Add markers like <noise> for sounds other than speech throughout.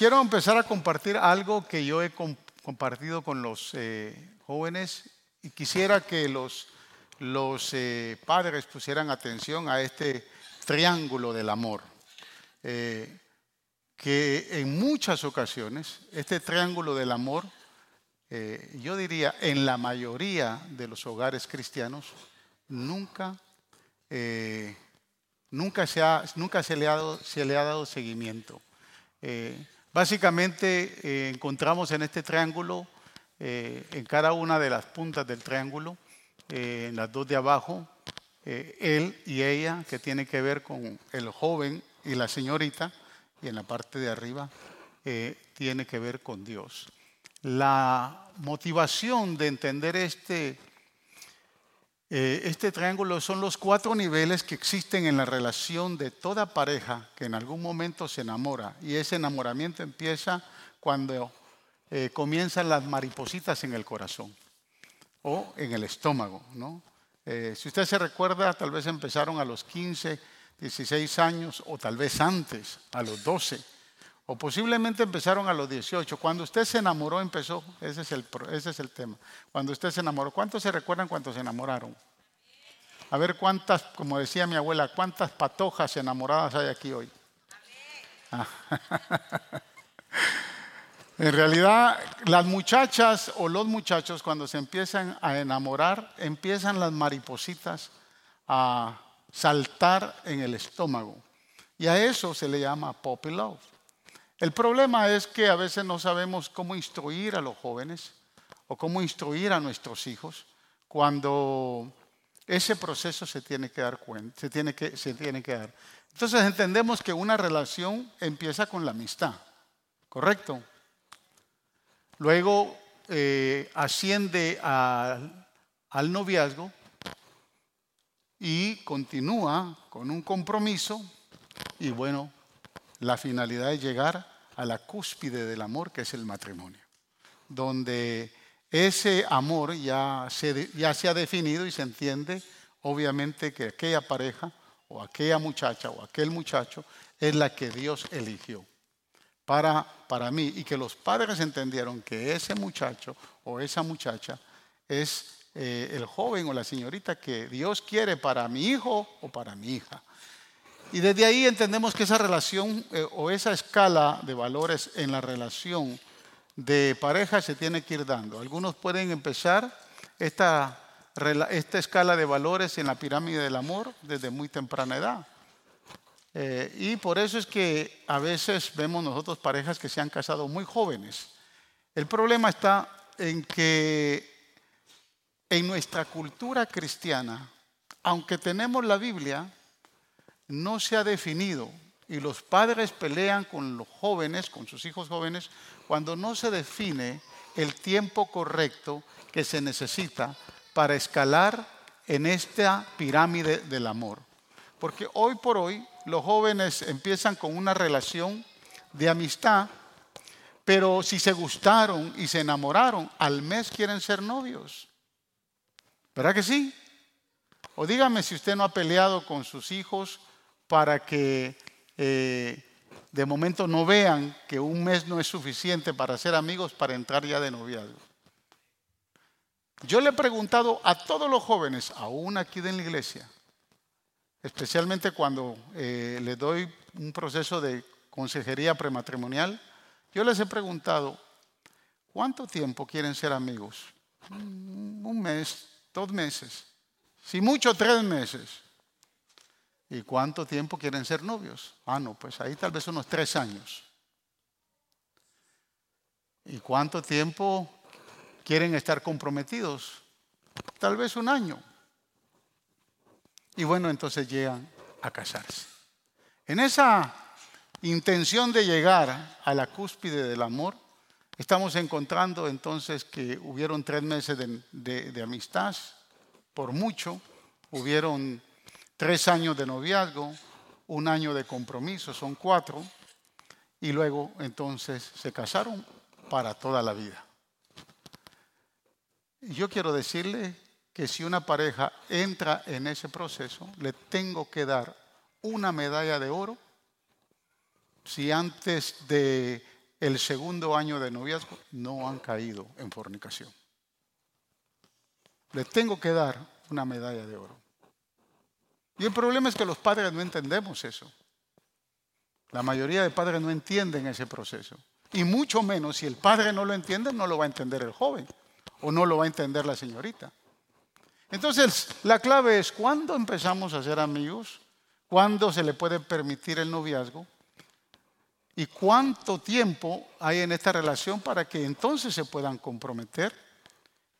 Quiero empezar a compartir algo que yo he compartido con los eh, jóvenes y quisiera que los, eh, padres pusieran atención a este triángulo del amor. Eh, que en muchas ocasiones este triángulo del amor, yo diría en la mayoría de los hogares cristianos, nunca, nunca, se, ha, nunca ha dado, se le ha dado seguimiento. Básicamente eh, encontramos en este triángulo, eh, en cada una de las puntas del triángulo, eh, en las dos de abajo, él y ella, que tiene que ver con el joven y la señorita, y en la parte de arriba tiene que ver con Dios. La motivación de entender este eh, este triángulo son los cuatro niveles que existen en la relación de toda pareja que en algún momento se enamora. Y ese enamoramiento empieza cuando eh, comienzan las maripositas en el corazón o en el estómago. Eh, si usted se recuerda, tal vez empezaron a los 15, 16 años o tal vez antes, a los 12. O posiblemente empezaron a los 18. Cuando usted se enamoró, empezó. Ese es el, ese es el tema. Cuando usted se enamoró. ¿Cuántos se recuerdan cuando se enamoraron? A ver cuántas, como decía mi abuela, cuántas patojas enamoradas hay aquí hoy. Ah. <laughs> en realidad, las muchachas o los muchachos cuando se empiezan a enamorar, empiezan las maripositas a saltar en el estómago. Y a eso se le llama puppy love. El problema es que a veces no sabemos cómo instruir a los jóvenes o cómo instruir a nuestros hijos cuando ese proceso se tiene que dar cuenta, se tiene que, se tiene que dar. Entonces entendemos que una relación empieza con la amistad, ¿correcto? Luego eh, asciende al noviazgo y continúa con un compromiso y bueno, la finalidad es llegar a la cúspide del amor, que es el matrimonio, donde ese amor ya se, ya se ha definido y se entiende, obviamente, que aquella pareja o aquella muchacha o aquel muchacho es la que Dios eligió para, para mí y que los padres entendieron que ese muchacho o esa muchacha es eh, el joven o la señorita que Dios quiere para mi hijo o para mi hija. Y desde ahí entendemos que esa relación eh, o esa escala de valores en la relación de pareja se tiene que ir dando. Algunos pueden empezar esta, esta escala de valores en la pirámide del amor desde muy temprana edad. Eh, y por eso es que a veces vemos nosotros parejas que se han casado muy jóvenes. El problema está en que en nuestra cultura cristiana, aunque tenemos la Biblia, no se ha definido y los padres pelean con los jóvenes, con sus hijos jóvenes, cuando no se define el tiempo correcto que se necesita para escalar en esta pirámide del amor. Porque hoy por hoy los jóvenes empiezan con una relación de amistad, pero si se gustaron y se enamoraron, al mes quieren ser novios. ¿Verdad que sí? O dígame si usted no ha peleado con sus hijos para que eh, de momento no vean que un mes no es suficiente para ser amigos para entrar ya de noviazgo. Yo le he preguntado a todos los jóvenes, aún aquí en la iglesia, especialmente cuando eh, les doy un proceso de consejería prematrimonial, yo les he preguntado, ¿cuánto tiempo quieren ser amigos? Un mes, dos meses, si mucho tres meses. ¿Y cuánto tiempo quieren ser novios? Ah, no, pues ahí tal vez unos tres años. ¿Y cuánto tiempo quieren estar comprometidos? Tal vez un año. Y bueno, entonces llegan a casarse. En esa intención de llegar a la cúspide del amor, estamos encontrando entonces que hubieron tres meses de, de amistad, por mucho, hubieron tres años de noviazgo, un año de compromiso, son cuatro, y luego entonces se casaron para toda la vida. Yo quiero decirle que si una pareja entra en ese proceso, le tengo que dar una medalla de oro si antes de el segundo año de noviazgo no han caído en fornicación. Les tengo que dar una medalla de oro. Y el problema es que los padres no entendemos eso. La mayoría de padres no entienden ese proceso. Y mucho menos, si el padre no lo entiende, no lo va a entender el joven o no lo va a entender la señorita. Entonces, la clave es cuándo empezamos a ser amigos, cuándo se le puede permitir el noviazgo y cuánto tiempo hay en esta relación para que entonces se puedan comprometer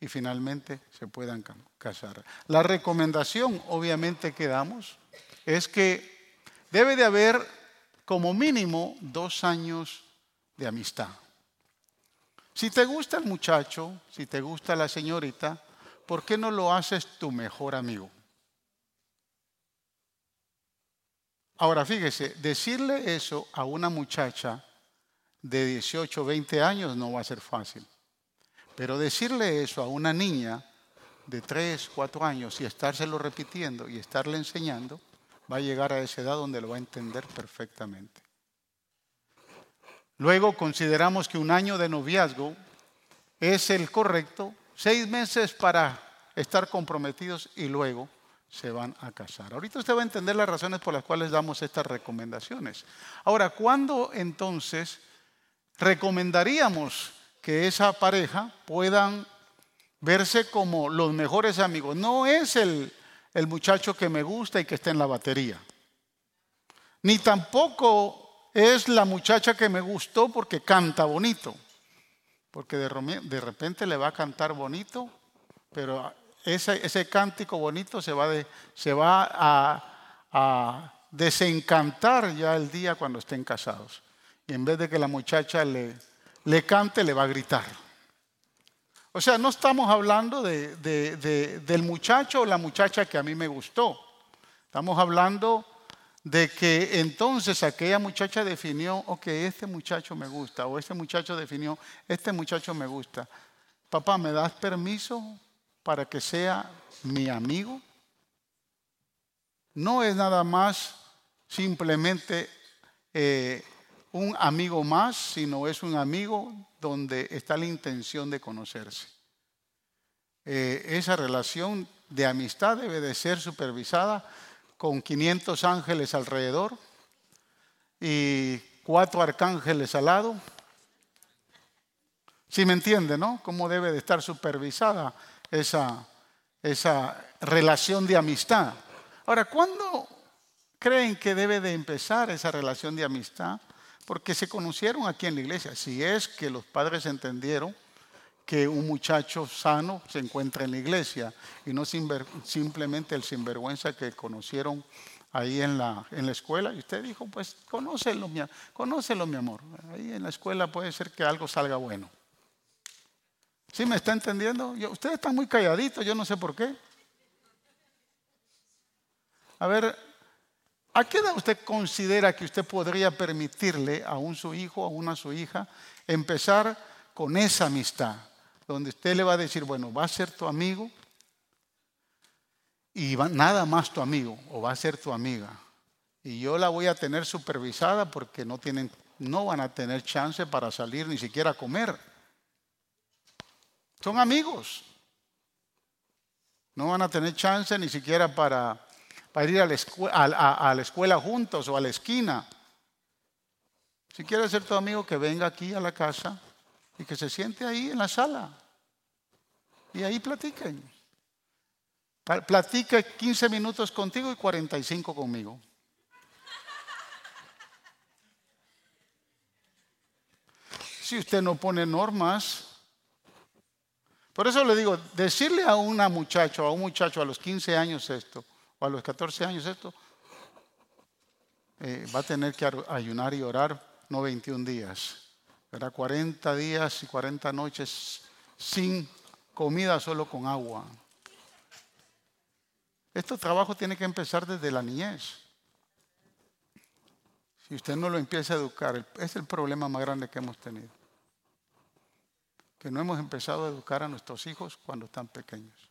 y finalmente se puedan casar. La recomendación, obviamente, que damos es que debe de haber como mínimo dos años de amistad. Si te gusta el muchacho, si te gusta la señorita, ¿por qué no lo haces tu mejor amigo? Ahora fíjese, decirle eso a una muchacha de 18 o 20 años no va a ser fácil. Pero decirle eso a una niña de 3, 4 años y estárselo repitiendo y estarle enseñando, va a llegar a esa edad donde lo va a entender perfectamente. Luego consideramos que un año de noviazgo es el correcto, seis meses para estar comprometidos y luego se van a casar. Ahorita usted va a entender las razones por las cuales damos estas recomendaciones. Ahora, ¿cuándo entonces recomendaríamos que esa pareja puedan verse como los mejores amigos? No es el, el muchacho que me gusta y que está en la batería, ni tampoco es la muchacha que me gustó porque canta bonito. Porque de repente le va a cantar bonito, pero ese, ese cántico bonito se va, de, se va a, a, desencantar ya el día cuando estén casados. Y en vez de que la muchacha le, le cante, le va a gritar. O sea, no estamos hablando de, de, del muchacho o la muchacha que a mí me gustó. Estamos hablando de que entonces aquella muchacha definió, ok, este muchacho me gusta, o este muchacho definió, este muchacho me gusta. Papá, ¿me das permiso para que sea mi amigo? No es nada más simplemente eh, un amigo más, sino es un amigo donde está la intención de conocerse. Eh, esa relación de amistad debe de ser supervisada con 500 ángeles alrededor y cuatro arcángeles al lado. Si me entiende, ¿no? ¿Cómo debe de estar supervisada esa, esa relación de amistad? Ahora, ¿cuándo creen que debe de empezar esa relación de amistad? Porque se conocieron aquí en la iglesia. Si es que los padres entendieron que un muchacho sano se encuentra en la iglesia y no simplemente el sinvergüenza que conocieron ahí en la, en la escuela. Y usted dijo, pues conócelo mi, conócelo, mi amor. Ahí en la escuela puede ser que algo salga bueno. ¿Sí me está entendiendo? ustedes están muy calladitos, yo no sé por qué. A ver, ¿a qué edad usted considera que usted podría permitirle a un su hijo, a una su hija, empezar con esa amistad? donde usted le va a decir, bueno, va a ser tu amigo y nada más tu amigo o va a ser tu amiga. Y yo la voy a tener supervisada porque no, tienen, no van a tener chance para salir ni siquiera a comer. Son amigos. No van a tener chance ni siquiera para, para ir a la, escuela, juntos o a la esquina. Si quiere ser tu amigo, que venga aquí a la casa y que se siente ahí en la sala. Y ahí platiquen. Platica 15 minutos contigo y 45 conmigo. Si usted no pone normas, por eso le digo, decirle a una muchacha, a un muchacho a los 15 años esto, a los 14 años esto, eh, va a tener que ayunar y orar no 21 días, Era 40 días y 40 noches sin comida solo con agua. Este trabajo tiene que empezar desde la niñez. Si usted no lo empieza a educar, es el problema más grande que hemos tenido. Que no hemos empezado a educar a nuestros hijos cuando están pequeños.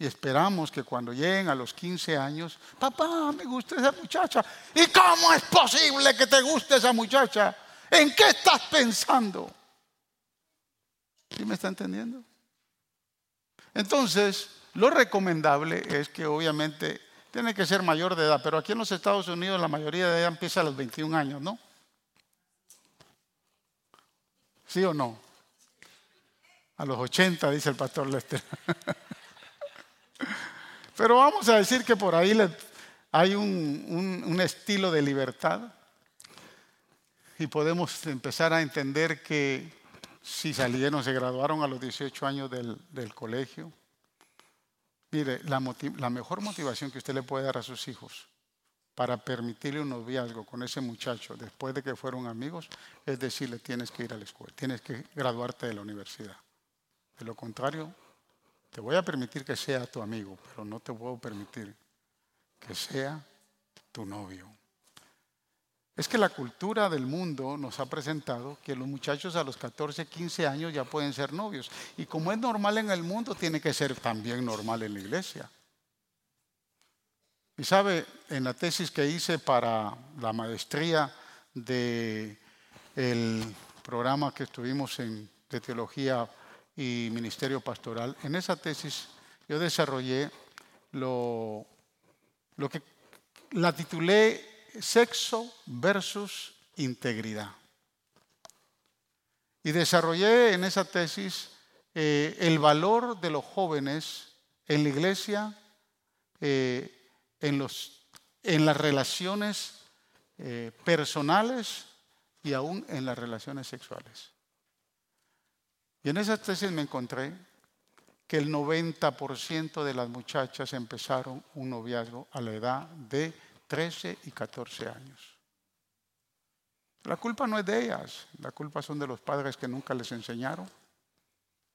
Y esperamos que cuando lleguen a los 15 años, papá, me gusta esa muchacha. ¿Y cómo es posible que te guste esa muchacha? ¿En qué estás pensando? ¿Sí me está entendiendo? Entonces, lo recomendable es que obviamente tiene que ser mayor de edad, pero aquí en los Estados Unidos la mayoría de edad empieza a los 21 años, ¿no? ¿Sí o no? A los 80, dice el pastor Lester. <laughs> Pero vamos a decir que por ahí hay un, un estilo de libertad y podemos empezar a entender que si salieron, se graduaron a los 18 años del, del colegio. Mire, la, la, mejor motivación que usted le puede dar a sus hijos para permitirle un noviazgo con ese muchacho después de que fueron amigos es decirle tienes que ir a la escuela, tienes que graduarte de la universidad. De lo contrario, te voy a permitir que sea tu amigo, pero no te puedo permitir que sea tu novio. Es que la cultura del mundo nos ha presentado que los muchachos a los 14, 15 años ya pueden ser novios. Y como es normal en el mundo, tiene que ser también normal en la iglesia. Y sabe, en la tesis que hice para la maestría del programa que estuvimos en, de teología y ministerio pastoral, en esa tesis yo desarrollé lo, lo que la titulé sexo versus integridad. Y desarrollé en esa tesis eh, el valor de los jóvenes en la iglesia, eh, en, los, en, las relaciones eh, personales y aún en las relaciones sexuales. Y en esa tesis me encontré que el 90% de las muchachas empezaron un noviazgo a la edad de 13 y 14 años. La culpa no es de ellas, la culpa son de los padres que nunca les enseñaron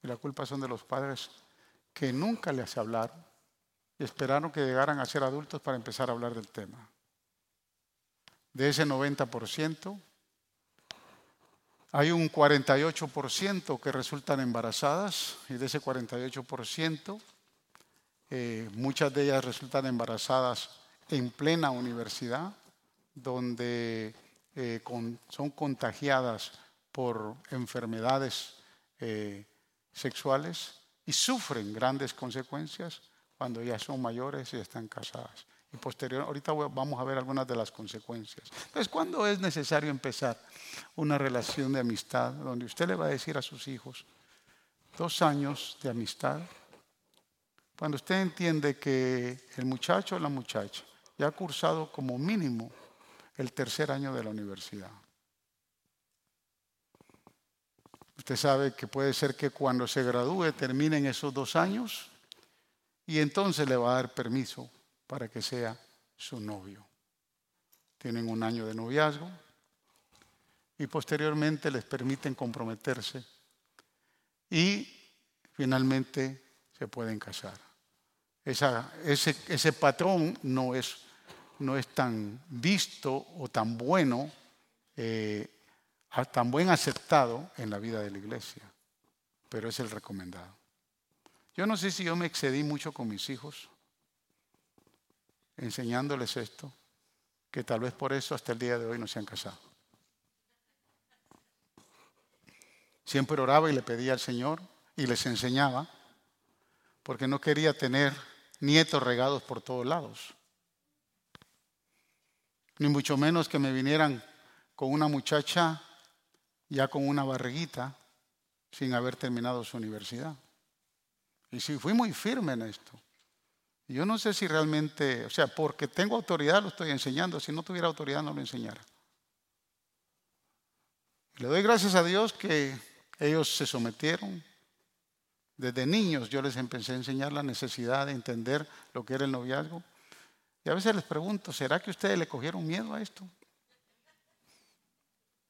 y la culpa son de los padres que nunca les hablaron y esperaron que llegaran a ser adultos para empezar a hablar del tema. De ese 90%, hay un 48% que resultan embarazadas y de ese 48%, eh, muchas de ellas resultan embarazadas en plena universidad, donde eh, son contagiadas por enfermedades eh, sexuales y sufren grandes consecuencias cuando ya son mayores y están casadas. Y posterior, ahorita vamos a ver algunas de las consecuencias. Entonces, ¿cuándo es necesario empezar una relación de amistad donde usted le va a decir a sus hijos, dos años de amistad, cuando usted entiende que el muchacho o la muchacha ya ha cursado como mínimo el tercer año de la universidad. Usted sabe que puede ser que cuando se gradúe terminen esos dos años y entonces le va a dar permiso para que sea su novio. Tienen un año de noviazgo y posteriormente les permiten comprometerse y finalmente se pueden casar. ese, ese patrón no es no es tan visto o tan bueno, eh, tan buen aceptado en la vida de la iglesia, pero es el recomendado. Yo no sé si yo me excedí mucho con mis hijos enseñándoles esto, que tal vez por eso hasta el día de hoy no se han casado. Siempre oraba y le pedía al Señor y les enseñaba, porque no quería tener nietos regados por todos lados ni mucho menos que me vinieran con una muchacha ya con una barriguita sin haber terminado su universidad. Y sí, fui muy firme en esto. Yo no sé si realmente, o sea, porque tengo autoridad lo estoy enseñando, si no tuviera autoridad no lo enseñara. Le doy gracias a Dios que ellos se sometieron. Desde niños yo les empecé a enseñar la necesidad de entender lo que era el noviazgo. Y a veces les pregunto, ¿será que ustedes le cogieron miedo a esto?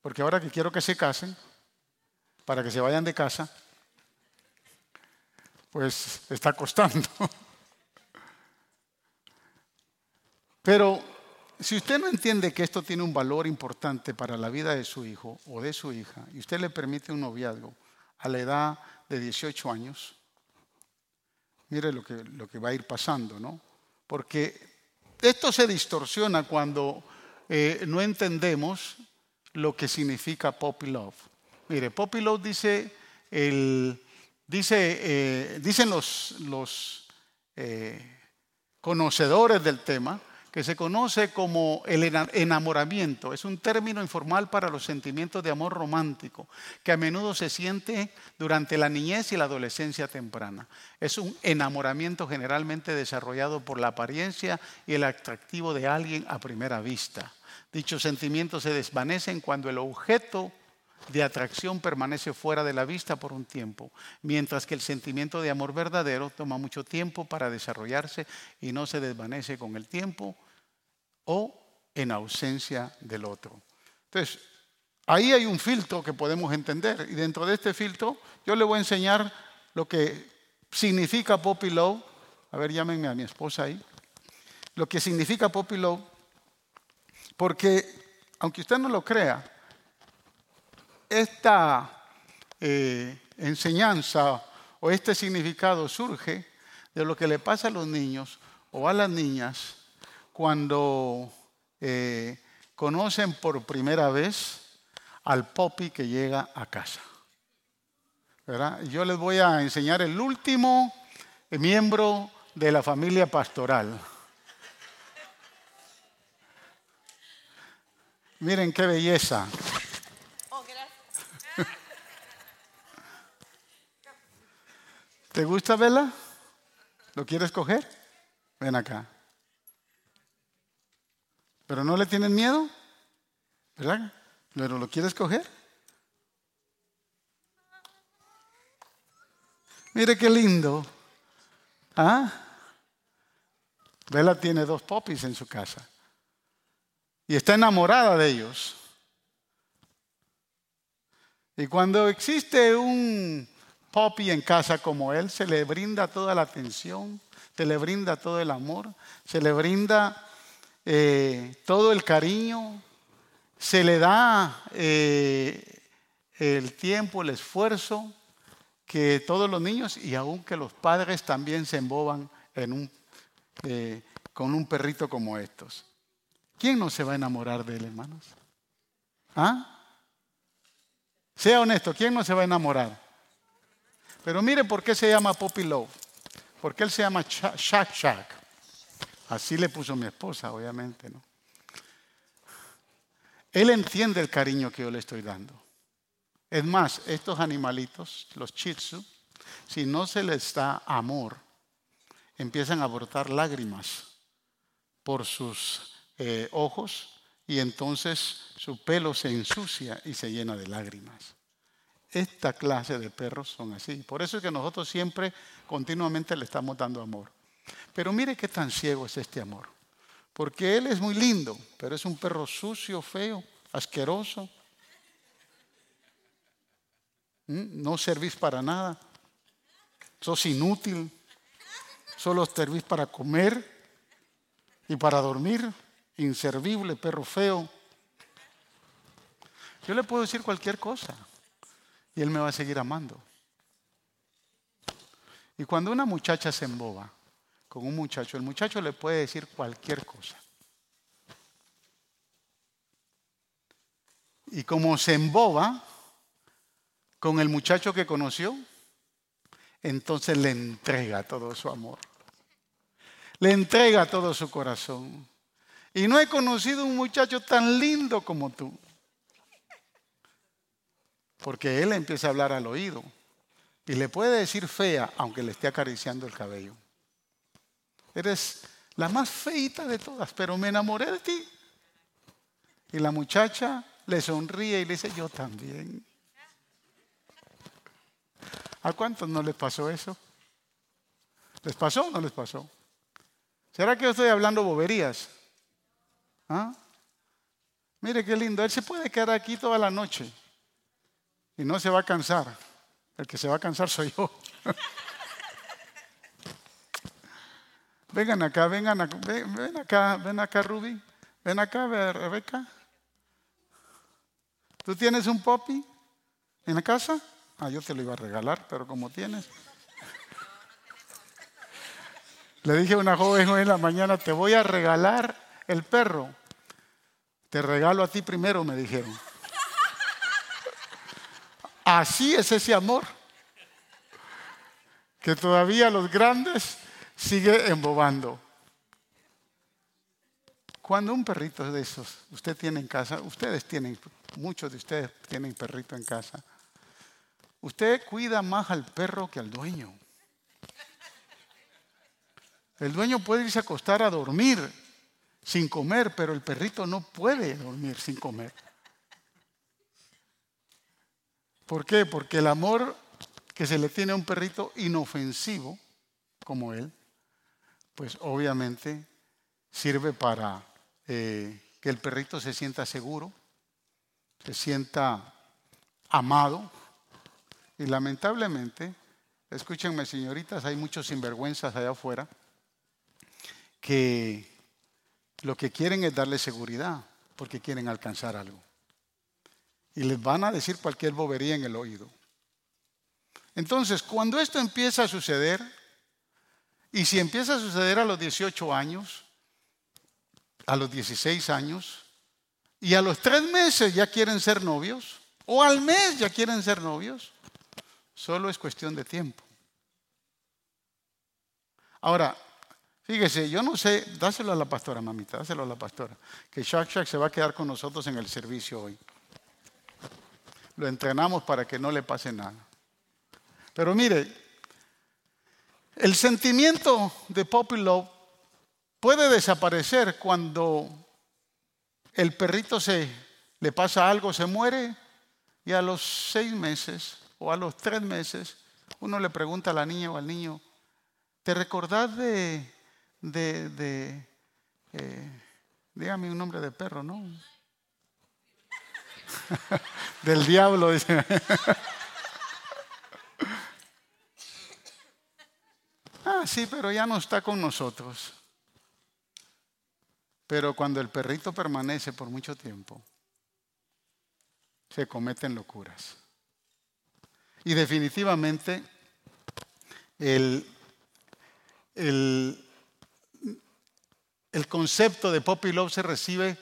Porque ahora que quiero que se casen, para que se vayan de casa, pues está costando. <laughs> Pero si usted no entiende que esto tiene un valor importante para la vida de su hijo o de su hija, y usted le permite un noviazgo a la edad de 18 años, mire lo que, lo que va a ir pasando, ¿no? Porque esto se distorsiona cuando eh, no entendemos lo que significa Poppy Love. Mire, Poppy Love dice, el, dice eh, dicen los, los eh, conocedores del tema, que se conoce como el enamoramiento. Es un término informal para los sentimientos de amor romántico, que a menudo se siente durante la niñez y la adolescencia temprana. Es un enamoramiento generalmente desarrollado por la apariencia y el atractivo de alguien a primera vista. Dichos sentimientos se desvanecen cuando el objeto de atracción permanece fuera de la vista por un tiempo, mientras que el sentimiento de amor verdadero toma mucho tiempo para desarrollarse y no se desvanece con el tiempo o en ausencia del otro. Entonces, ahí hay un filtro que podemos entender y dentro de este filtro yo le voy a enseñar lo que significa Poppy Love. A ver, llámenme a mi esposa ahí. Lo que significa Poppy Love, porque aunque usted no lo crea, esta eh, enseñanza o este significado surge de lo que le pasa a los niños o a las niñas cuando eh, conocen por primera vez al popi que llega a casa. Yo les voy a enseñar el último miembro de la familia pastoral. Miren qué belleza. Oh, ¿Te gusta verla? ¿Lo quieres coger? Ven acá. Pero no le tienen miedo, ¿verdad? ¿Pero lo quieres coger? Mire qué lindo. ¿Ah? Bella tiene dos popis en su casa. Y está enamorada de ellos. Y cuando existe un poppy en casa como él, se le brinda toda la atención, se le brinda todo el amor, se le brinda eh, todo el cariño, se le da eh, el tiempo, el esfuerzo que todos los niños y aún que los padres también se emboban eh, con un perrito como estos. ¿Quién no se va a enamorar de él, hermanos? ¿Ah? Sea honesto, ¿quién no se va a enamorar? Pero mire por qué se llama Poppy Love. Porque él se llama Shak Shak. Así le puso mi esposa, obviamente, ¿no? Él entiende el cariño que yo le estoy dando. Es más, estos animalitos, los chitsu, si no se les da amor, empiezan a brotar lágrimas por sus eh, ojos y entonces su pelo se ensucia y se llena de lágrimas. Esta clase de perros son así. Por eso es que nosotros siempre continuamente le estamos dando amor. Pero mire qué tan ciego es este amor. Porque él es muy lindo, pero es un perro sucio, feo, asqueroso. ¿Mm? No servís para nada. Sos inútil. Solo servís para comer y para dormir. Inservible, perro feo. Yo le puedo decir cualquier cosa y él me va a seguir amando. Y cuando una muchacha se emboba, con un muchacho, el muchacho le puede decir cualquier cosa. Y como se emboba con el muchacho que conoció, entonces le entrega todo su amor. Le entrega todo su corazón. Y no he conocido un muchacho tan lindo como tú. Porque él empieza a hablar al oído. Y le puede decir fea, aunque le esté acariciando el cabello. Eres la más feita de todas, pero me enamoré de ti. Y la muchacha le sonríe y le dice, yo también. ¿A cuántos no les pasó eso? ¿Les pasó o no les pasó? ¿Será que yo estoy hablando boberías? ¿Ah? Mire qué lindo, él se puede quedar aquí toda la noche y no se va a cansar. El que se va a cansar soy yo. <laughs> Vengan acá, vengan acá, ven, acá, ven acá, Ruby. Ven acá, Rebeca. ¿Tú tienes un poppy en la casa? Ah, yo te lo iba a regalar, pero como tienes. Le dije a una joven hoy en la mañana, te voy a regalar el perro. Te regalo a ti primero, me dijeron. Así es ese amor. Que todavía los grandes sigue embobando. Cuando un perrito de esos, usted tiene en casa, ustedes tienen, muchos de ustedes tienen perrito en casa, usted cuida más al perro que al dueño. El dueño puede irse a acostar a dormir sin comer, pero el perrito no puede dormir sin comer. ¿Por qué? Porque el amor que se le tiene a un perrito inofensivo como él, pues obviamente sirve para eh, que el perrito se sienta seguro, se sienta amado. Y lamentablemente, escúchenme señoritas, hay muchos sinvergüenzas allá afuera que lo que quieren es darle seguridad porque quieren alcanzar algo. Y les van a decir cualquier bobería en el oído. Entonces, cuando esto empieza a suceder, y si empieza a suceder a los 18 años, a los 16 años y a los tres meses ya quieren ser novios o al mes ya quieren ser novios, solo es cuestión de tiempo. Ahora, fíjese, yo no sé, dáselo a la pastora, mamita, dáselo a la pastora, que Shak Shak se va a quedar con nosotros en el servicio hoy. Lo entrenamos para que no le pase nada. Pero mire, el sentimiento de Poppy Love puede desaparecer cuando el perrito se le pasa algo, se muere y a los seis meses o a los tres meses uno le pregunta a la niña o al niño, ¿te recordás de, de, de eh, dígame un nombre de perro, ¿no? <laughs> Del diablo, dice. <laughs> ah, sí, pero ya no está con nosotros. Pero cuando el perrito permanece por mucho tiempo, se cometen locuras. Y definitivamente el, el, concepto de Poppy Love se recibe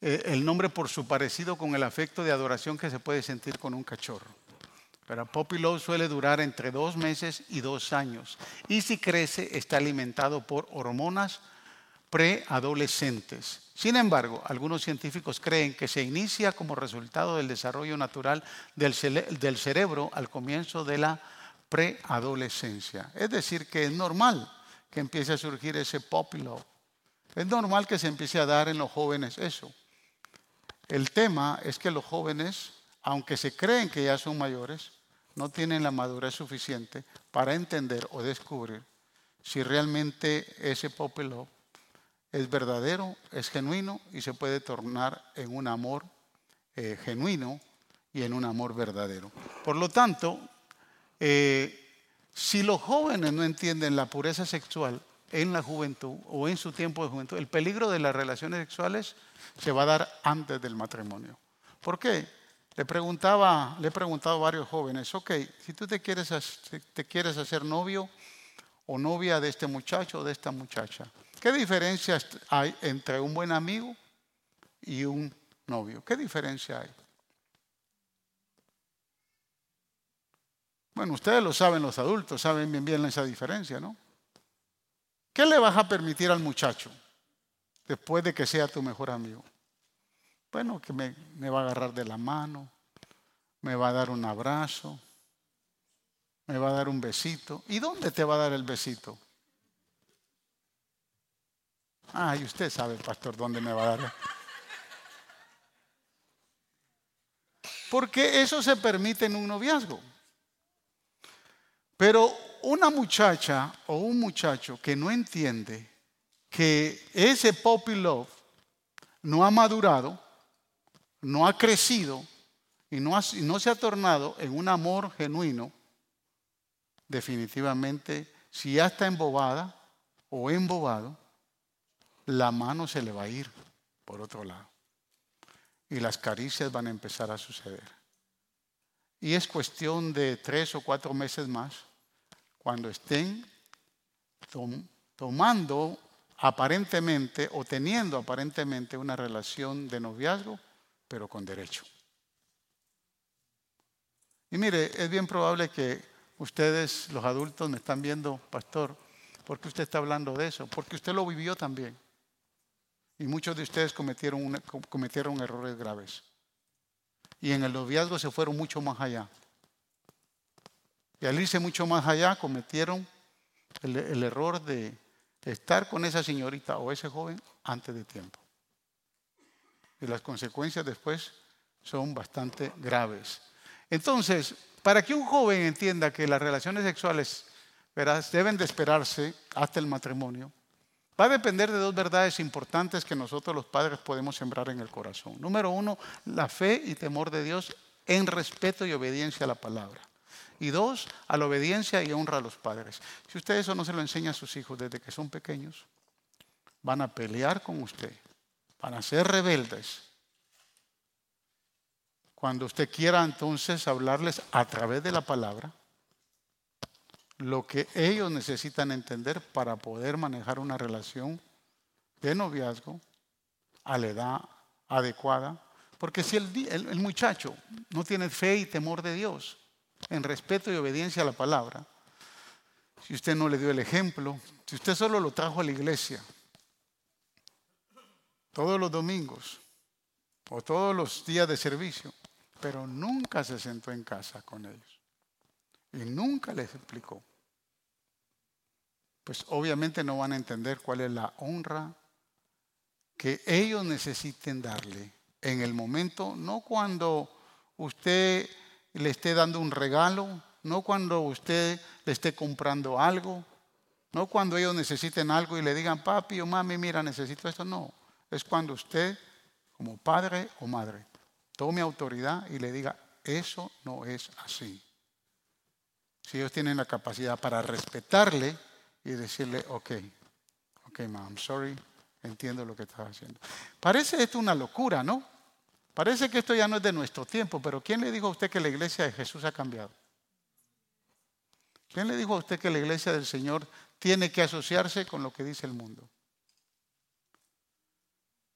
eh, el nombre por su parecido con el afecto de adoración que se puede sentir con un cachorro. Pero Poppy Love suele durar entre dos meses y dos años. Y si crece, está alimentado por hormonas preadolescentes. Sin embargo, algunos científicos creen que se inicia como resultado del desarrollo natural del, cerebro al comienzo de la preadolescencia. Es decir, que es normal que empiece a surgir ese love. Es normal que se empiece a dar en los jóvenes eso. El tema es que los jóvenes, aunque se creen que ya son mayores, no tienen la madurez suficiente para entender o descubrir si realmente ese love es verdadero, es genuino y se puede tornar en un amor eh, genuino y en un amor verdadero. Por lo tanto, eh, si los jóvenes no entienden la pureza sexual en la juventud o en su tiempo de juventud, el peligro de las relaciones sexuales se va a dar antes del matrimonio. ¿Por qué? Le preguntaba, le he preguntado a varios jóvenes, ok, si tú te quieres, te quieres hacer novio o novia de este muchacho o de esta muchacha, ¿Qué diferencias hay entre un buen amigo y un novio? ¿Qué diferencia hay? Bueno, ustedes lo saben los adultos, saben bien bien esa diferencia, ¿no? ¿Qué le vas a permitir al muchacho después de que sea tu mejor amigo? Bueno, que me, va a agarrar de la mano, me va a dar un abrazo, me va a dar un besito. ¿Y dónde te va a dar el besito? Ay, usted sabe, pastor, dónde me va a dar. Porque eso se permite en un noviazgo. Pero una muchacha o un muchacho que no entiende que ese puppy love no ha madurado, no ha crecido y no, se ha tornado en un amor genuino, definitivamente, si ya está embobada o embobado, la mano se le va a ir por otro lado. Y las caricias van a empezar a suceder. Y es cuestión de tres o cuatro meses más, cuando estén tomando aparentemente o teniendo aparentemente una relación de noviazgo, pero con derecho. Y mire, es bien probable que ustedes, los adultos, me están viendo, pastor, ¿por qué usted está hablando de eso? Porque usted lo vivió también. Y muchos de ustedes cometieron, cometieron errores graves. Y en el noviazgo se fueron mucho más allá. Y al irse mucho más allá, cometieron el error de estar con esa señorita o ese joven antes de tiempo. Y las consecuencias después son bastante graves. Entonces, para que un joven entienda que las relaciones sexuales deben de esperarse hasta el matrimonio, va a depender de dos verdades importantes que nosotros los padres podemos sembrar en el corazón. Número uno, la fe y temor de Dios en respeto y obediencia a la palabra. Y dos, a la obediencia y honra a los padres. Si usted eso no se lo enseña a sus hijos desde que son pequeños, van a pelear con usted, van a ser rebeldes. Cuando usted quiera entonces hablarles a través de la palabra, lo que ellos necesitan entender para poder manejar una relación de noviazgo a la edad adecuada. Porque si el, muchacho no tiene fe y temor de Dios, en respeto y obediencia a la palabra, si usted no le dio el ejemplo, si usted solo lo trajo a la iglesia todos los domingos o todos los días de servicio, pero nunca se sentó en casa con ellos y nunca les explicó, pues obviamente no van a entender cuál es la honra que ellos necesiten darle en el momento, no cuando usted le esté dando un regalo, no cuando usted le esté comprando algo, no cuando ellos necesiten algo y le digan, papi o mami, mira, necesito esto, no. Es cuando usted, como padre o madre, tome autoridad y le diga, eso no es así. Si ellos tienen la capacidad para respetarle y decirle, ok, ok, mom, sorry, entiendo lo que estás haciendo. Parece esto una locura, ¿no? Parece que esto ya no es de nuestro tiempo, pero ¿quién le dijo a usted que la iglesia de Jesús ha cambiado? ¿Quién le dijo a usted que la iglesia del Señor tiene que asociarse con lo que dice el mundo?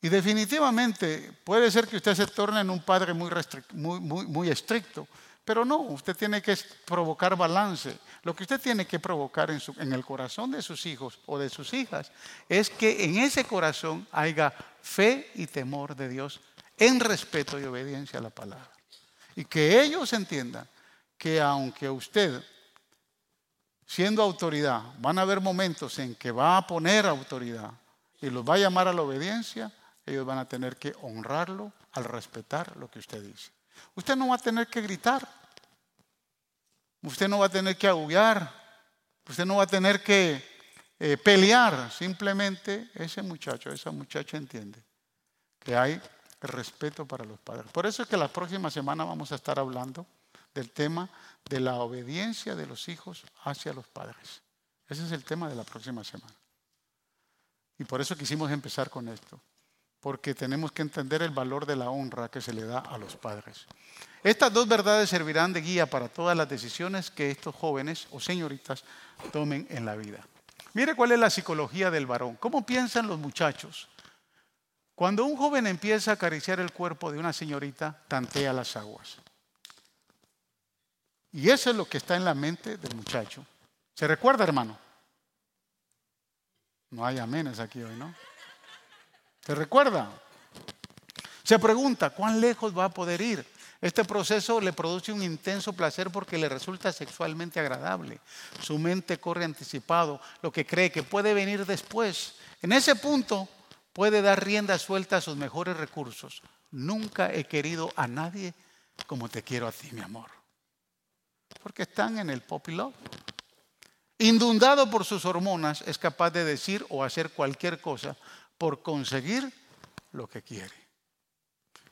Y definitivamente puede ser que usted se torne en un padre muy, muy, muy, estricto, pero no, usted tiene que provocar balance. Lo que usted tiene que provocar en, en el corazón de sus hijos o de sus hijas es que en ese corazón haya fe y temor de Dios en respeto y obediencia a la palabra. Y que ellos entiendan que aunque usted, siendo autoridad, van a haber momentos en que va a poner autoridad y los va a llamar a la obediencia, ellos van a tener que honrarlo al respetar lo que usted dice. Usted no va a tener que gritar, usted no va a tener que aullar, usted no va a tener que eh, pelear, simplemente ese muchacho, esa muchacha entiende que hay respeto para los padres. Por eso es que la próxima semana vamos a estar hablando del tema de la obediencia de los hijos hacia los padres. Ese es el tema de la próxima semana. Y por eso quisimos empezar con esto, porque tenemos que entender el valor de la honra que se le da a los padres. Estas dos verdades servirán de guía para todas las decisiones que estos jóvenes o señoritas tomen en la vida. Mire cuál es la psicología del varón. ¿Cómo piensan los muchachos? Cuando un joven empieza a acariciar el cuerpo de una señorita, tantea las aguas. Y eso es lo que está en la mente del muchacho. ¿Se recuerda, hermano? No hay amenes aquí hoy, ¿no? ¿Se recuerda? Se pregunta, ¿cuán lejos va a poder ir? Este proceso le produce un intenso placer porque le resulta sexualmente agradable. Su mente corre anticipado, lo que cree que puede venir después. En ese punto, puede dar rienda suelta a sus mejores recursos. Nunca he querido a nadie como te quiero a ti, mi amor. Porque están en el pop love. Inundado por sus hormonas, es capaz de decir o hacer cualquier cosa por conseguir lo que quiere.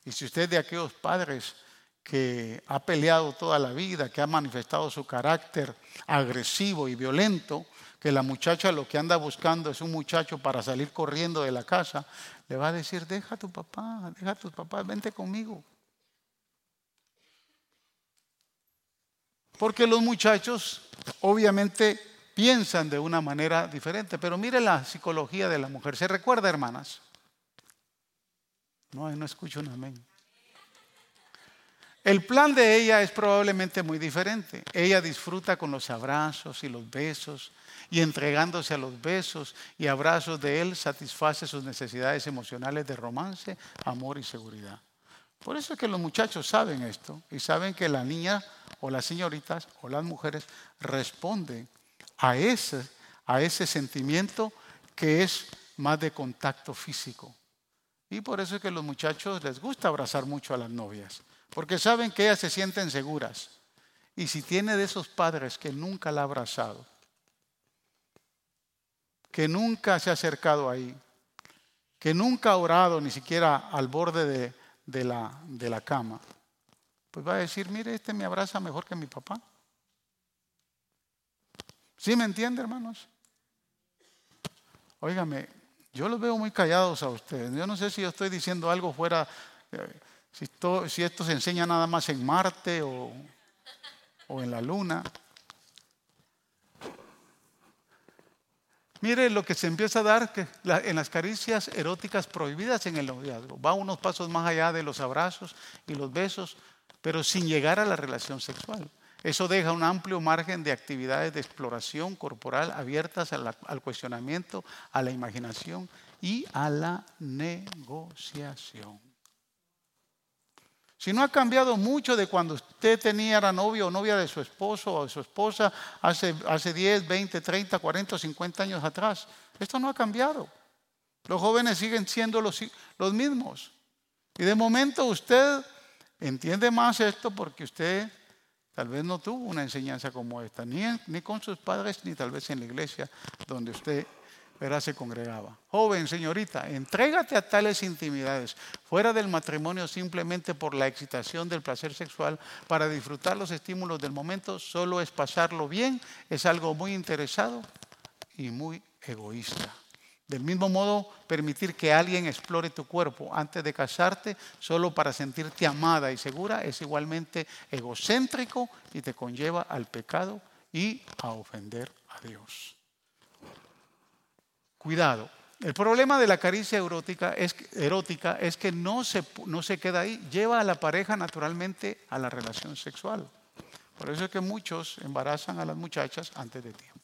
Y si usted de aquellos padres que ha peleado toda la vida, que ha manifestado su carácter agresivo y violento, que la muchacha lo que anda buscando es un muchacho para salir corriendo de la casa, le va a decir, deja a tu papá, deja a tu papá, vente conmigo. Porque los muchachos obviamente piensan de una manera diferente, pero mire la psicología de la mujer. ¿Se recuerda, hermanas? No, no escucho un amén. El plan de ella es probablemente muy diferente. Ella disfruta con los abrazos y los besos y entregándose a los besos y abrazos de él satisface sus necesidades emocionales de romance, amor y seguridad. Por eso es que los muchachos saben esto y saben que la niña o las señoritas o las mujeres responden a ese, a ese sentimiento que es más de contacto físico. Y por eso es que a los muchachos les gusta abrazar mucho a las novias, porque saben que ellas se sienten seguras. Y si tiene de esos padres que nunca la ha abrazado, que nunca se ha acercado ahí, que nunca ha orado ni siquiera al borde de, la, de la cama, pues va a decir, mire, este me abraza mejor que mi papá. ¿Sí me entiende, hermanos? Óigame, yo los veo muy callados a ustedes. Yo no sé si yo estoy diciendo algo fuera, eh, si, esto, se enseña nada más en Marte o, en la Luna. Mire lo que se empieza a dar en las caricias eróticas prohibidas en el noviazgo. Va unos pasos más allá de los abrazos y los besos, pero sin llegar a la relación sexual. Eso deja un amplio margen de actividades de exploración corporal abiertas al cuestionamiento, a la imaginación y a la negociación. Si no ha cambiado mucho de cuando usted tenía, era novio o novia de su esposo o de su esposa hace, hace 10, 20, 30, 40, 50 años atrás, esto no ha cambiado. Los jóvenes siguen siendo los mismos. Y de momento usted entiende más esto porque usted tal vez no tuvo una enseñanza como esta, ni, con sus padres, ni tal vez en la iglesia donde usted verá, se congregaba. Joven, señorita, entrégate a tales intimidades fuera del matrimonio simplemente por la excitación del placer sexual para disfrutar los estímulos del momento, solo es pasarlo bien, es algo muy interesado y muy egoísta. Del mismo modo, permitir que alguien explore tu cuerpo antes de casarte solo para sentirte amada y segura es igualmente egocéntrico y te conlleva al pecado y a ofender a Dios. Cuidado. El problema de la caricia erótica es, que no se, no se queda ahí, lleva a la pareja naturalmente a la relación sexual. Por eso es que muchos embarazan a las muchachas antes de tiempo.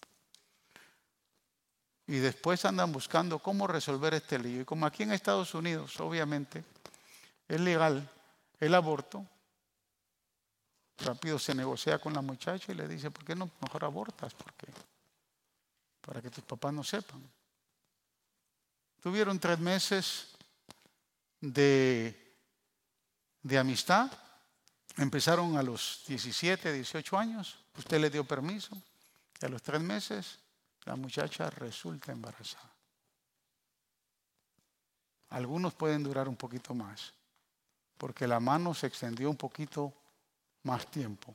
Y después andan buscando cómo resolver este lío. Y como aquí en Estados Unidos, obviamente, es legal el aborto, rápido se negocia con la muchacha y le dice, ¿por qué no mejor abortas? Porque para que tus papás no sepan. Tuvieron tres meses de, de amistad. Empezaron a los 17, 18 años. Usted le dio permiso. Y a los tres meses la muchacha resulta embarazada. Algunos pueden durar un poquito más, porque la mano se extendió un poquito más tiempo.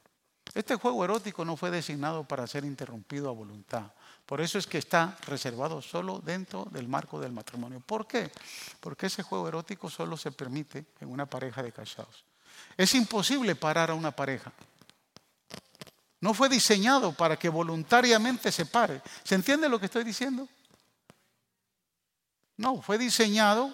Este juego erótico no fue designado para ser interrumpido a voluntad. Por eso es que está reservado solo dentro del marco del matrimonio. ¿Por qué? Porque ese juego erótico solo se permite en una pareja de casados. Es imposible parar a una pareja. No fue diseñado para que voluntariamente se pare. ¿Se entiende lo que estoy diciendo? No, fue diseñado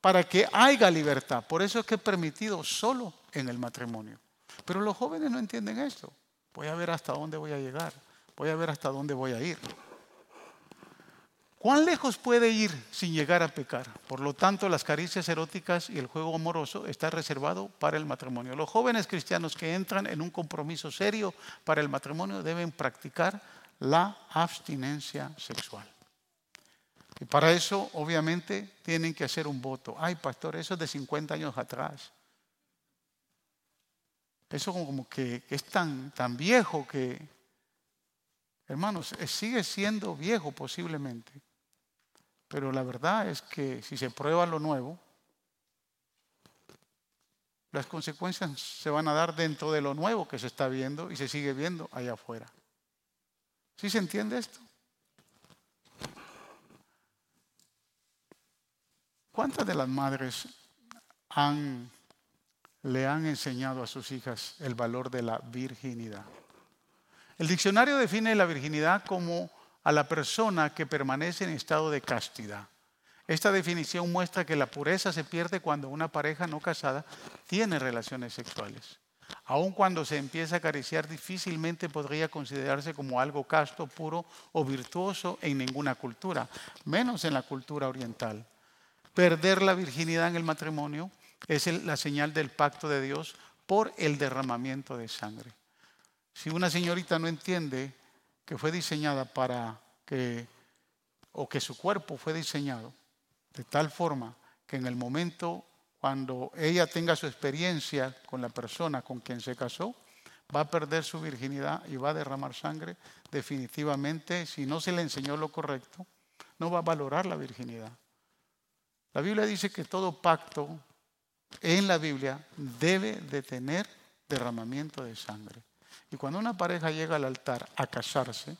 para que haya libertad. Por eso es que es permitido solo en el matrimonio. Pero los jóvenes no entienden esto. Voy a ver hasta dónde voy a llegar. Voy a ver hasta dónde voy a ir. ¿Cuán lejos puede ir sin llegar a pecar? Por lo tanto, las caricias eróticas y el juego amoroso está reservado para el matrimonio. Los jóvenes cristianos que entran en un compromiso serio para el matrimonio deben practicar la abstinencia sexual. Y para eso, obviamente, tienen que hacer un voto. Ay, pastor, eso es de 50 años atrás. Eso como que es tan, tan viejo que, hermanos, sigue siendo viejo posiblemente. Pero la verdad es que si se prueba lo nuevo, las consecuencias se van a dar dentro de lo nuevo que se está viendo y se sigue viendo allá afuera. ¿Sí se entiende esto? ¿Cuántas de las madres le han enseñado a sus hijas el valor de la virginidad. El diccionario define la virginidad como a la persona que permanece en estado de castidad. Esta definición muestra que la pureza se pierde cuando una pareja no casada tiene relaciones sexuales. Aun cuando se empieza a acariciar, difícilmente podría considerarse como algo casto, puro o virtuoso en ninguna cultura, menos en la cultura oriental. Perder la virginidad en el matrimonio es la señal del pacto de Dios por el derramamiento de sangre. Si una señorita no entiende que fue diseñada para que, o que su cuerpo fue diseñado de tal forma que en el momento cuando ella tenga su experiencia con la persona con quien se casó, va a perder su virginidad y va a derramar sangre, definitivamente, si no se le enseñó lo correcto, no va a valorar la virginidad. La Biblia dice que todo pacto en la Biblia debe de tener derramamiento de sangre. Y cuando una pareja llega al altar a casarse,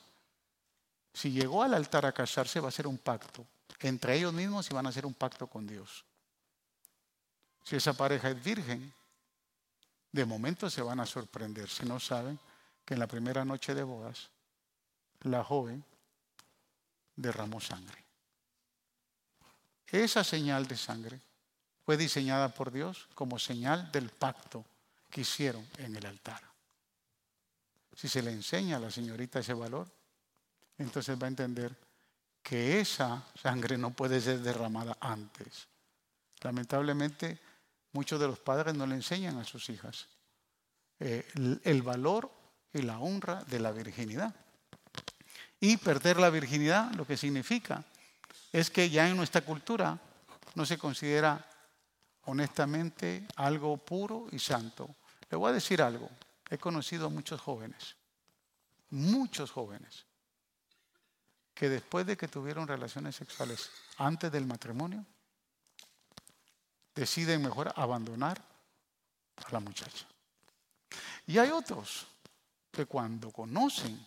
si llegó al altar a casarse va a ser un pacto entre ellos mismos y van a hacer un pacto con Dios. Si esa pareja es virgen, de momento se van a sorprender si no saben que en la primera noche de bodas la joven derramó sangre. Esa señal de sangre fue diseñada por Dios como señal del pacto que hicieron en el altar. Si se le enseña a la señorita ese valor, entonces va a entender que esa sangre no puede ser derramada antes. Lamentablemente, muchos de los padres no le enseñan a sus hijas eh, el valor y la honra de la virginidad. Y perder la virginidad lo que significa es que ya en nuestra cultura no se considera honestamente algo puro y santo. Le voy a decir algo. He conocido a muchos jóvenes, muchos jóvenes, que después de que tuvieron relaciones sexuales antes del matrimonio, deciden mejor abandonar a la muchacha. Y hay otros que cuando conocen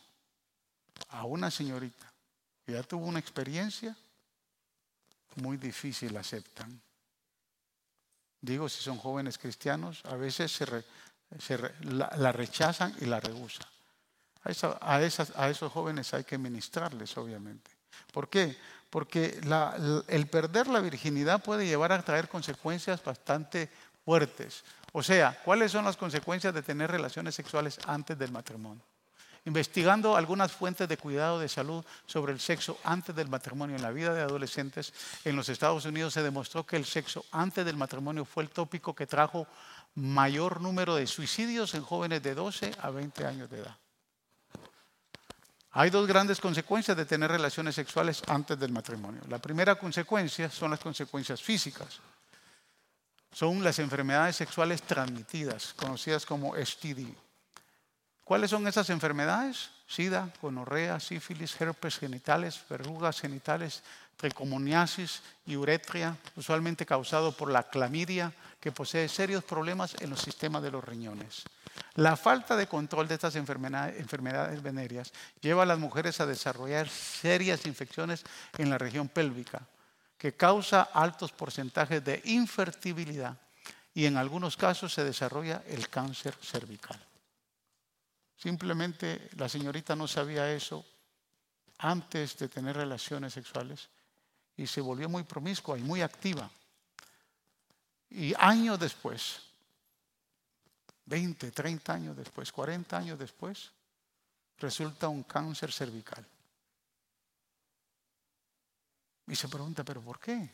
a una señorita que ya tuvo una experiencia, muy difícil aceptan. Digo, si son jóvenes cristianos, a veces se, la, rechazan y la rehusan. A, a, esos jóvenes hay que ministrarles, obviamente. ¿Por qué? Porque el perder la virginidad puede llevar a traer consecuencias bastante fuertes. O sea, ¿cuáles son las consecuencias de tener relaciones sexuales antes del matrimonio? Investigando algunas fuentes de cuidado de salud sobre el sexo antes del matrimonio en la vida de adolescentes, en los Estados Unidos se demostró que el sexo antes del matrimonio fue el tópico que trajo mayor número de suicidios en jóvenes de 12 a 20 años de edad. Hay dos grandes consecuencias de tener relaciones sexuales antes del matrimonio. La primera consecuencia son las consecuencias físicas. Son las enfermedades sexuales transmitidas, conocidas como STD. ¿Cuáles son esas enfermedades? Sida, gonorrea, sífilis, herpes genitales, verrugas genitales, tricomoniasis y uretria, usualmente causado por la clamidia, que posee serios problemas en los sistemas de los riñones. La falta de control de estas enfermedades, venéreas lleva a las mujeres a desarrollar serias infecciones en la región pélvica, que causa altos porcentajes de infertilidad y en algunos casos se desarrolla el cáncer cervical. Simplemente la señorita no sabía eso antes de tener relaciones sexuales y se volvió muy promiscua y muy activa. Y años después, 20, 30 años después, 40 años después, resulta un cáncer cervical. Y se pregunta, ¿pero por qué?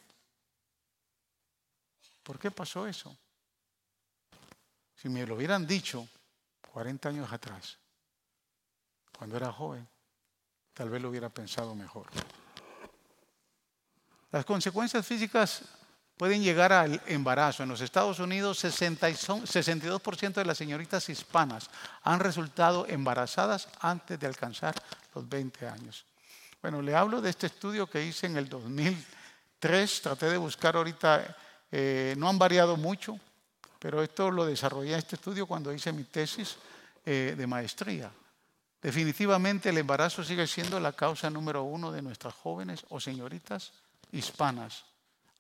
¿Por qué pasó eso? Si me lo hubieran dicho 40 años atrás, cuando era joven, tal vez lo hubiera pensado mejor. Las consecuencias físicas pueden llegar al embarazo. En los Estados Unidos, 62% de las señoritas hispanas han resultado embarazadas antes de alcanzar los 20 años. Bueno, le hablo de este estudio que hice en el 2003. Traté de buscar ahorita, eh, no han variado mucho, pero esto lo desarrollé este estudio cuando hice mi tesis eh, de maestría. Definitivamente el embarazo sigue siendo la causa número uno de nuestras jóvenes o señoritas hispanas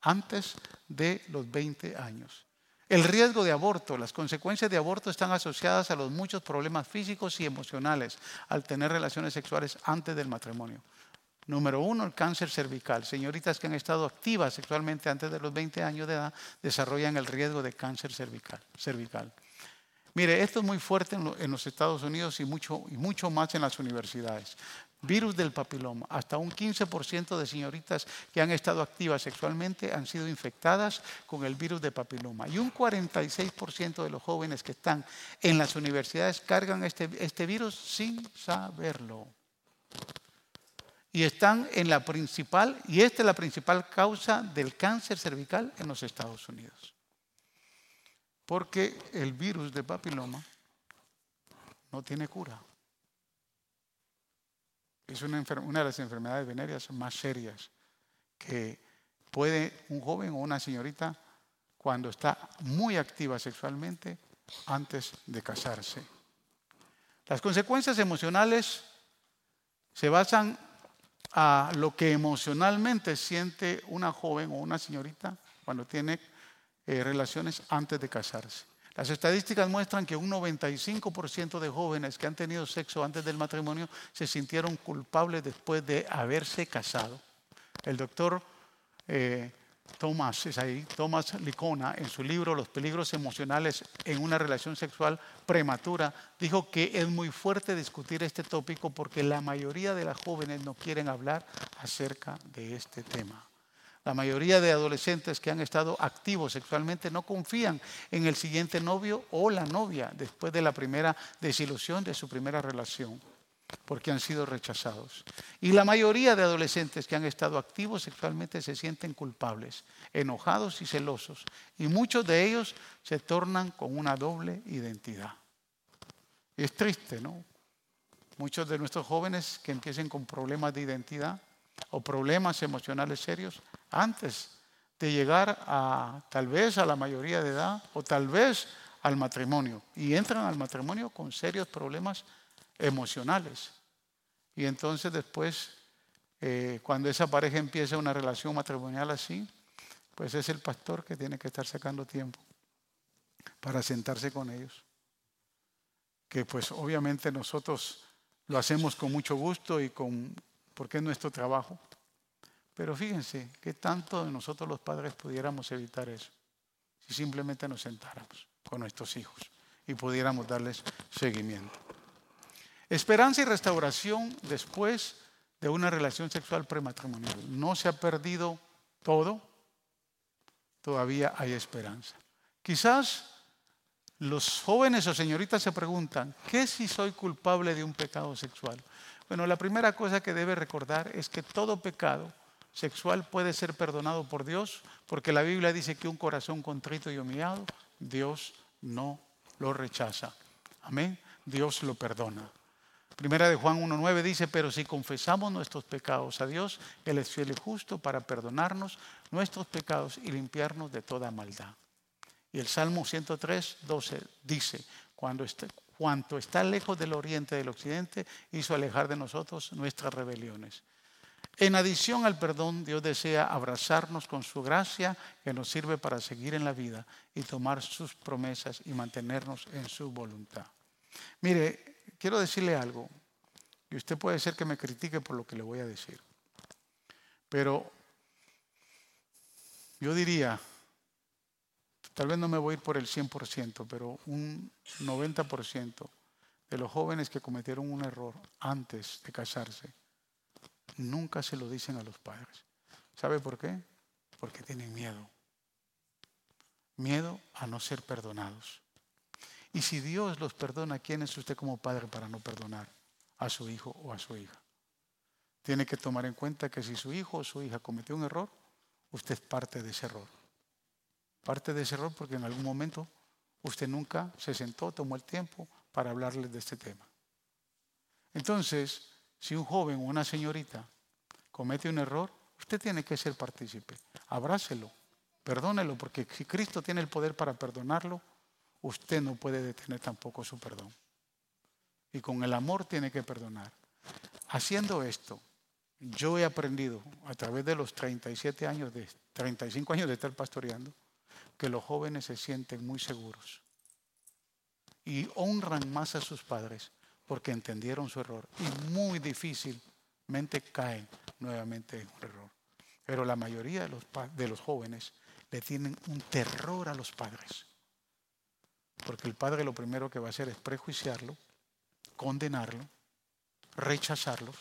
antes de los 20 años. El riesgo de aborto, las consecuencias de aborto están asociadas a los muchos problemas físicos y emocionales al tener relaciones sexuales antes del matrimonio. Número uno, el cáncer cervical. Señoritas que han estado activas sexualmente antes de los 20 años de edad desarrollan el riesgo de cáncer cervical. cervical. Mire, esto es muy fuerte en, los Estados Unidos y mucho, y mucho más en las universidades. Virus del papiloma. Hasta un 15% de señoritas que han estado activas sexualmente han sido infectadas con el virus de papiloma. Y un 46% de los jóvenes que están en las universidades cargan este, este virus sin saberlo. Y están en la principal, y esta es la principal causa del cáncer cervical en los Estados Unidos. Porque el virus de papiloma no tiene cura. Es una, de las enfermedades venéreas más serias que puede un joven o una señorita cuando está muy activa sexualmente antes de casarse. Las consecuencias emocionales se basan a lo que emocionalmente siente una joven o una señorita cuando tiene eh, relaciones antes de casarse. Las estadísticas muestran que un 95% de jóvenes que han tenido sexo antes del matrimonio se sintieron culpables después de haberse casado. El doctor eh, Thomas, es ahí, Thomas Licona, en su libro Los peligros emocionales en una relación sexual prematura, dijo que es muy fuerte discutir este tópico porque la mayoría de las jóvenes no quieren hablar acerca de este tema. La mayoría de adolescentes que han estado activos sexualmente no confían en el siguiente novio o la novia después de la primera desilusión de su primera relación porque han sido rechazados. Y la mayoría de adolescentes que han estado activos sexualmente se sienten culpables, enojados y celosos. Y muchos de ellos se tornan con una doble identidad. es triste, ¿no? Muchos de nuestros jóvenes que empiecen con problemas de identidad o problemas emocionales serios antes de llegar a tal vez a la mayoría de edad o tal vez al matrimonio. Y entran al matrimonio con serios problemas emocionales. Y entonces después, eh, cuando esa pareja empieza una relación matrimonial así, pues es el pastor que tiene que estar sacando tiempo para sentarse con ellos. Que pues obviamente nosotros lo hacemos con mucho gusto y con, porque es nuestro trabajo. Pero fíjense que tanto de nosotros los padres pudiéramos evitar eso, si simplemente nos sentáramos con nuestros hijos y pudiéramos darles seguimiento. Esperanza y restauración después de una relación sexual prematrimonial. No se ha perdido todo, todavía hay esperanza. Quizás los jóvenes o señoritas se preguntan, ¿qué si soy culpable de un pecado sexual? Bueno, la primera cosa que debe recordar es que todo pecado sexual puede ser perdonado por Dios, porque la Biblia dice que un corazón contrito y humillado, Dios no lo rechaza. Amén. Dios lo perdona. Primera de Juan 1.9 dice, pero si confesamos nuestros pecados a Dios, Él es fiel y justo para perdonarnos nuestros pecados y limpiarnos de toda maldad. Y el Salmo 103.12 dice, cuando cuanto está lejos del oriente del occidente, hizo alejar de nosotros nuestras rebeliones. En adición al perdón, Dios desea abrazarnos con su gracia que nos sirve para seguir en la vida y tomar sus promesas y mantenernos en su voluntad. Mire, quiero decirle algo, y usted puede ser que me critique por lo que le voy a decir, pero yo diría, tal vez no me voy a ir por el 100%, pero un 90% de los jóvenes que cometieron un error antes de casarse, nunca se lo dicen a los padres. ¿Sabe por qué? Porque tienen miedo. Miedo a no ser perdonados. Y si Dios los perdona, ¿quién es usted como padre para no perdonar a su hijo o a su hija? Tiene que tomar en cuenta que si su hijo o su hija cometió un error, usted es parte de ese error. Parte de ese error porque en algún momento usted nunca se sentó, tomó el tiempo para hablarles de este tema. Entonces, si un joven o una señorita comete un error, usted tiene que ser partícipe. Abrácelo, perdónelo, porque si Cristo tiene el poder para perdonarlo, usted no puede detener tampoco su perdón. Y con el amor tiene que perdonar. Haciendo esto, yo he aprendido a través de los 37 años de 35 años de estar pastoreando que los jóvenes se sienten muy seguros y honran más a sus padres porque entendieron su error y muy difícilmente caen nuevamente en un error. Pero la mayoría de los, de los jóvenes le tienen un terror a los padres Porque el padre lo primero que va a hacer es prejuiciarlo, condenarlo, rechazarlos.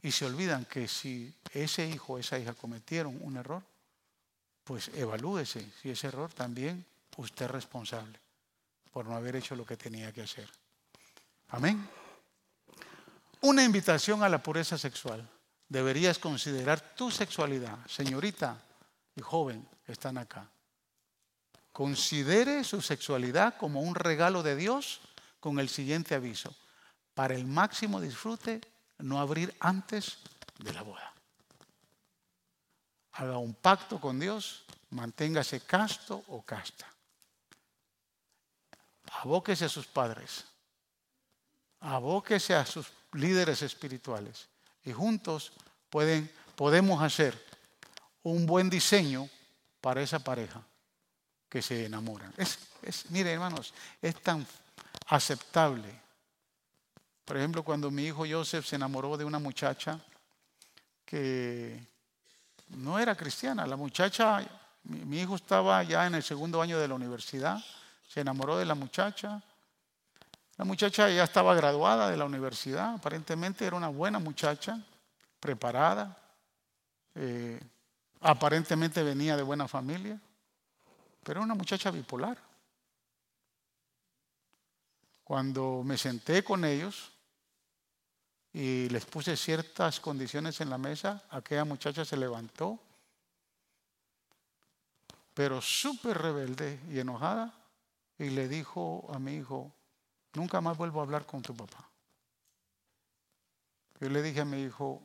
Y se olvidan que si ese hijo o esa hija cometieron un error, pues evalúese si ese error también usted es responsable por no haber hecho lo que tenía que hacer. Amén. Una invitación a la pureza sexual. Deberías considerar tu sexualidad, señorita y joven que están acá. Considere su sexualidad como un regalo de Dios con el siguiente aviso. Para el máximo disfrute, no abrir antes de la boda. Haga un pacto con Dios, manténgase casto o casta. Abóquese a sus padres, abóquese a sus líderes espirituales y juntos pueden, podemos hacer un buen diseño para esa pareja que se enamoran. Es, es, mire, hermanos, es tan aceptable. Por ejemplo, cuando mi hijo Joseph se enamoró de una muchacha que no era cristiana, la muchacha, mi, hijo estaba ya en el segundo año de la universidad, se enamoró de la muchacha. La muchacha ya estaba graduada de la universidad, aparentemente era una buena muchacha, preparada, eh, aparentemente venía de buena familia, pero era una muchacha bipolar. Cuando me senté con ellos y les puse ciertas condiciones en la mesa, aquella muchacha se levantó, pero súper rebelde y enojada, y le dijo a mi hijo, nunca más vuelvo a hablar con tu papá. Yo le dije a mi hijo,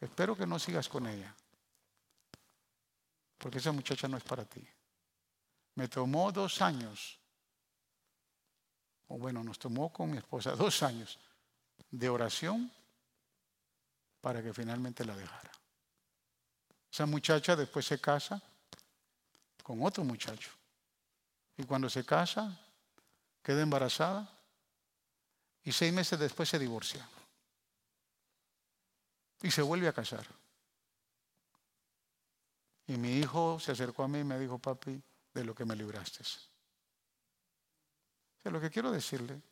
espero que no sigas con ella, porque esa muchacha no es para ti. Me tomó dos años, o bueno, nos tomó con mi esposa <laughs> dos años de oración para que finalmente la dejara. Esa muchacha después se casa con otro muchacho. Y cuando se casa, queda embarazada y seis meses después se divorcia. Y se vuelve a casar. Y mi hijo se acercó a mí y me dijo, papi, de lo que me libraste. lo que quiero decirle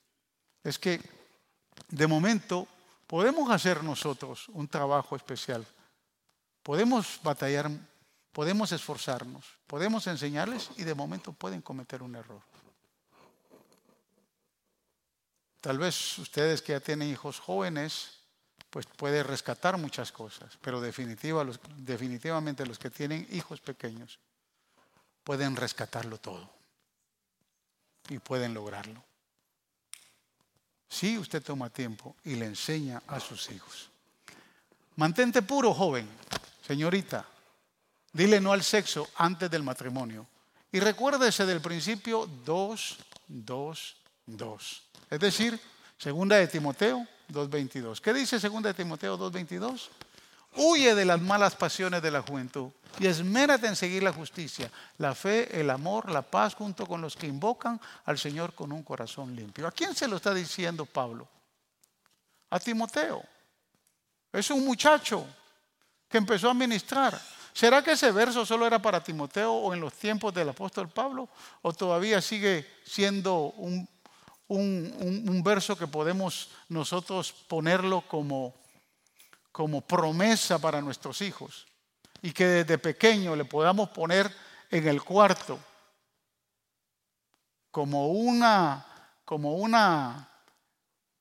es que de momento podemos hacer nosotros un trabajo especial. Podemos batallar podemos esforzarnos, podemos enseñarles y de momento pueden cometer un error. Tal vez ustedes que ya tienen hijos jóvenes, pues puede rescatar muchas cosas, pero definitivamente los que tienen hijos pequeños pueden rescatarlo todo y pueden lograrlo. Si usted toma tiempo y le enseña a sus hijos. Mantente puro, joven, señorita. Dile no al sexo antes del matrimonio. Y recuérdese del principio 2, 2, 2. Es decir, segunda de Timoteo 2.22. ¿Qué dice segunda de Timoteo 2.22? Huye de las malas pasiones de la juventud y esmérate en seguir la justicia, la fe, el amor, la paz junto con los que invocan al Señor con un corazón limpio. ¿A quién se lo está diciendo Pablo? A Timoteo. Es un muchacho que empezó a ministrar. ¿Será que ese verso solo era para Timoteo o en los tiempos del apóstol Pablo? ¿O todavía sigue siendo un, verso que podemos nosotros ponerlo como, como promesa para nuestros hijos? Y que desde pequeño le podamos poner en el cuarto como una, como una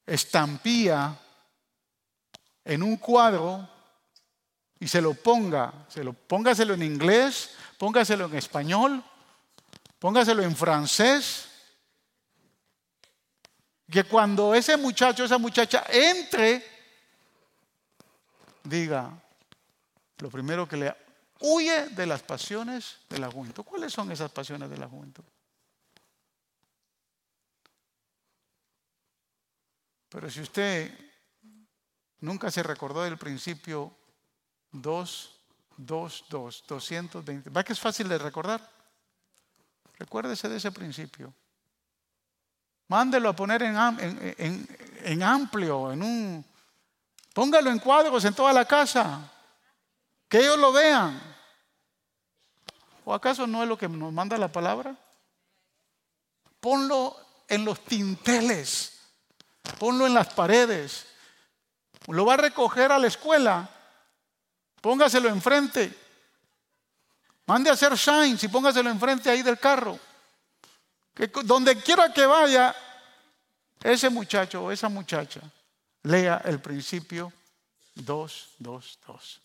estampía en un cuadro y se lo ponga, se lo, póngaselo en inglés, póngaselo en español, póngaselo en francés. Que cuando ese muchacho, esa muchacha entre, diga, lo primero que le huye de las pasiones de la juventud. ¿Cuáles son esas pasiones de la juventud? Pero si usted nunca se recordó del principio 2, 2, 2, 220. ¿Va que es fácil de recordar? Recuérdese de ese principio. Mándelo a poner en, en, en, amplio, en un... Póngalo en cuadros en toda la casa. Que ellos lo vean. ¿O acaso no es lo que nos manda la palabra? ponlo en los tinteles, ponlo en las paredes. Lo va a recoger a la escuela, póngaselo enfrente. Mande a hacer shines y póngaselo enfrente ahí del carro. Que donde quiera que vaya, ese muchacho o esa muchacha lea el principio 2, 2, 2.